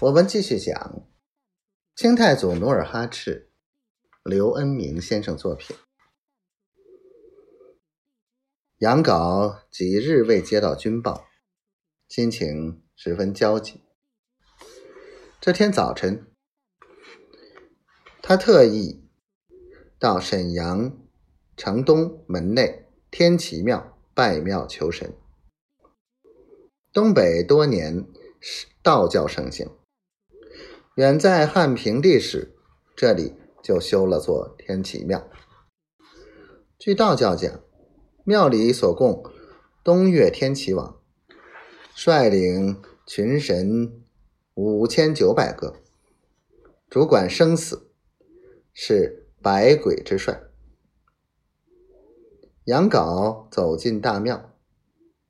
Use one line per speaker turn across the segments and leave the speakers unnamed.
我们继续讲清太祖努尔哈赤，刘恩明先生作品。杨镐几日未接到军报，心情十分焦急。这天早晨，他特意到沈阳城东门内天齐庙拜庙求神。东北多年是道教盛行。远在汉平帝时，这里就修了座天齐庙。据道教讲，庙里所供东岳天齐王，率领群神五千九百个，主管生死，是百鬼之帅。杨镐走进大庙，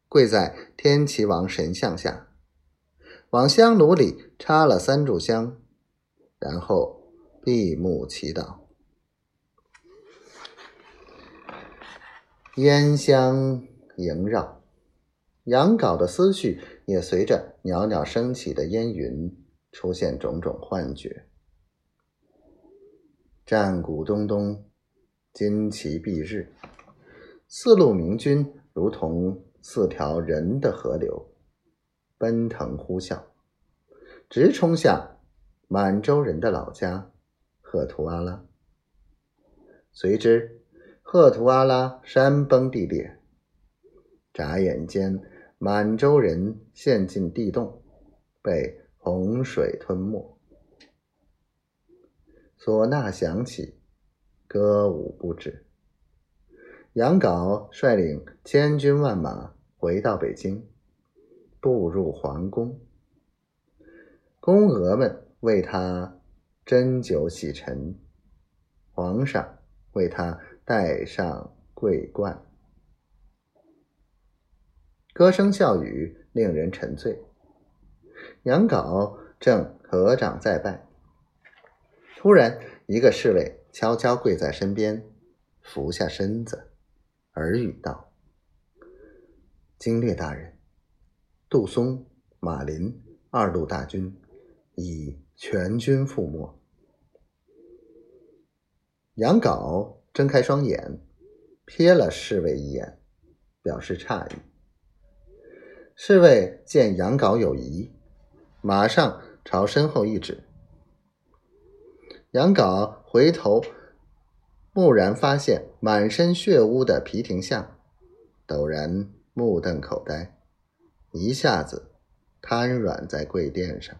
跪在天齐王神像下。往香炉里插了三炷香，然后闭目祈祷。烟香萦绕，杨镐的思绪也随着袅袅升起的烟云出现种种幻觉。战鼓咚咚，旌旗蔽日，四路明军如同四条人的河流。奔腾呼啸，直冲向满洲人的老家赫图阿拉。随之，赫图阿拉山崩地裂，眨眼间，满洲人陷进地洞，被洪水吞没。唢呐响起，歌舞不止。杨镐率领千军万马回到北京。步入皇宫，宫娥们为他斟酒洗尘，皇上为他戴上桂冠，歌声笑语令人沉醉。杨镐正合掌在拜，突然一个侍卫悄悄跪在身边，俯下身子，耳语道：“经略大人。”杜松、马林二路大军已全军覆没。杨镐睁开双眼，瞥了侍卫一眼，表示诧异。侍卫见杨镐有疑，马上朝身后一指。杨镐回头，蓦然发现满身血污的皮廷相，陡然目瞪口呆。一下子瘫软在跪垫上。